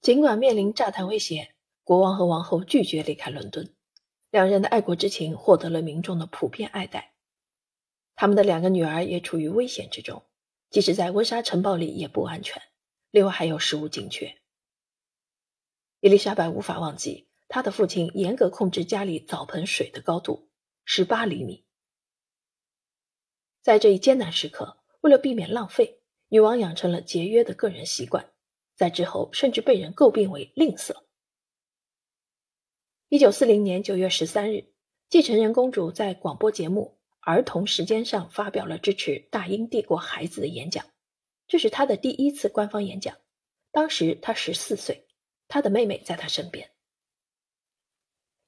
尽管面临炸弹威胁，国王和王后拒绝离开伦敦，两人的爱国之情获得了民众的普遍爱戴。他们的两个女儿也处于危险之中，即使在温莎城堡里也不安全。另外还有食物紧缺。伊丽莎白无法忘记，她的父亲严格控制家里澡盆水的高度，十八厘米。在这一艰难时刻，为了避免浪费，女王养成了节约的个人习惯，在之后甚至被人诟病为吝啬。一九四零年九月十三日，继承人公主在广播节目《儿童时间》上发表了支持大英帝国孩子的演讲，这是她的第一次官方演讲。当时她十四岁，她的妹妹在她身边。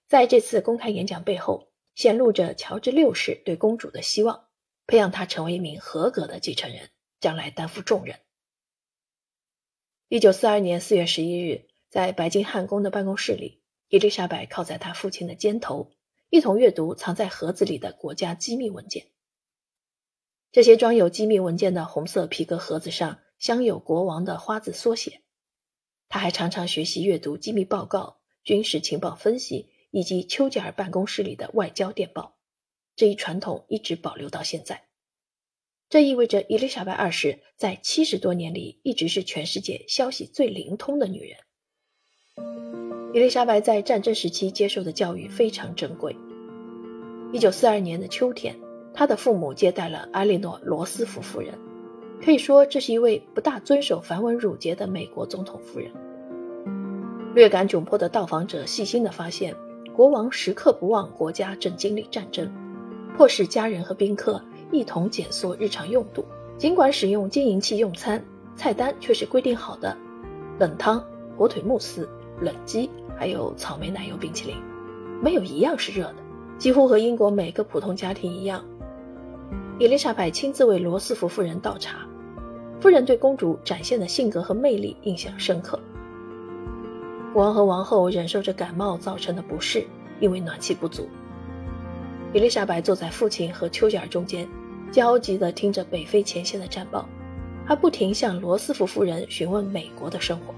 在这次公开演讲背后，显露着乔治六世对公主的希望。培养她成为一名合格的继承人，将来担负重任。一九四二年四月十一日，在白金汉宫的办公室里，伊丽莎白靠在她父亲的肩头，一同阅读藏在盒子里的国家机密文件。这些装有机密文件的红色皮革盒子上镶有国王的花字缩写。他还常常学习阅读机密报告、军事情报分析以及丘吉尔办公室里的外交电报。这一传统一直保留到现在，这意味着伊丽莎白二世在七十多年里一直是全世界消息最灵通的女人。伊丽莎白在战争时期接受的教育非常珍贵。一九四二年的秋天，她的父母接待了埃莉诺·罗斯福夫人，可以说这是一位不大遵守繁文缛节的美国总统夫人。略感窘迫的到访者细心地发现，国王时刻不忘国家正经历战争。迫使家人和宾客一同减缩日常用度。尽管使用金银器用餐，菜单却是规定好的：冷汤、火腿慕斯、冷鸡，还有草莓奶油冰淇淋，没有一样是热的。几乎和英国每个普通家庭一样，伊丽莎白亲自为罗斯福夫人倒茶。夫人对公主展现的性格和魅力印象深刻。国王和王后忍受着感冒造成的不适，因为暖气不足。伊丽莎白坐在父亲和丘吉尔中间，焦急地听着北非前线的战报，还不停向罗斯福夫人询问美国的生活。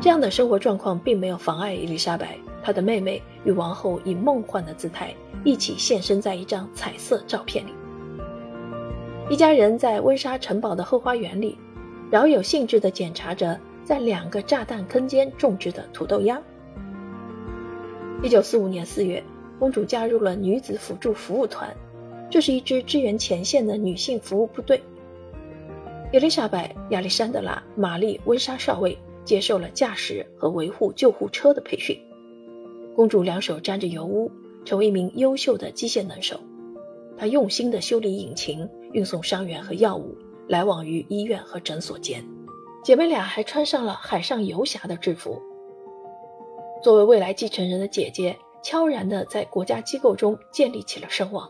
这样的生活状况并没有妨碍伊丽莎白，她的妹妹与王后以梦幻的姿态一起现身在一张彩色照片里。一家人在温莎城堡的后花园里，饶有兴致地检查着在两个炸弹坑间种植的土豆秧。一九四五年四月。公主加入了女子辅助服务团，这是一支支援前线的女性服务部队。伊丽莎白、亚历山德拉、玛丽、温莎少尉接受了驾驶和维护救护车的培训。公主两手沾着油污，成为一名优秀的机械能手。她用心地修理引擎，运送伤员和药物，来往于医院和诊所间。姐妹俩还穿上了海上游侠的制服。作为未来继承人的姐姐。悄然地在国家机构中建立起了声望。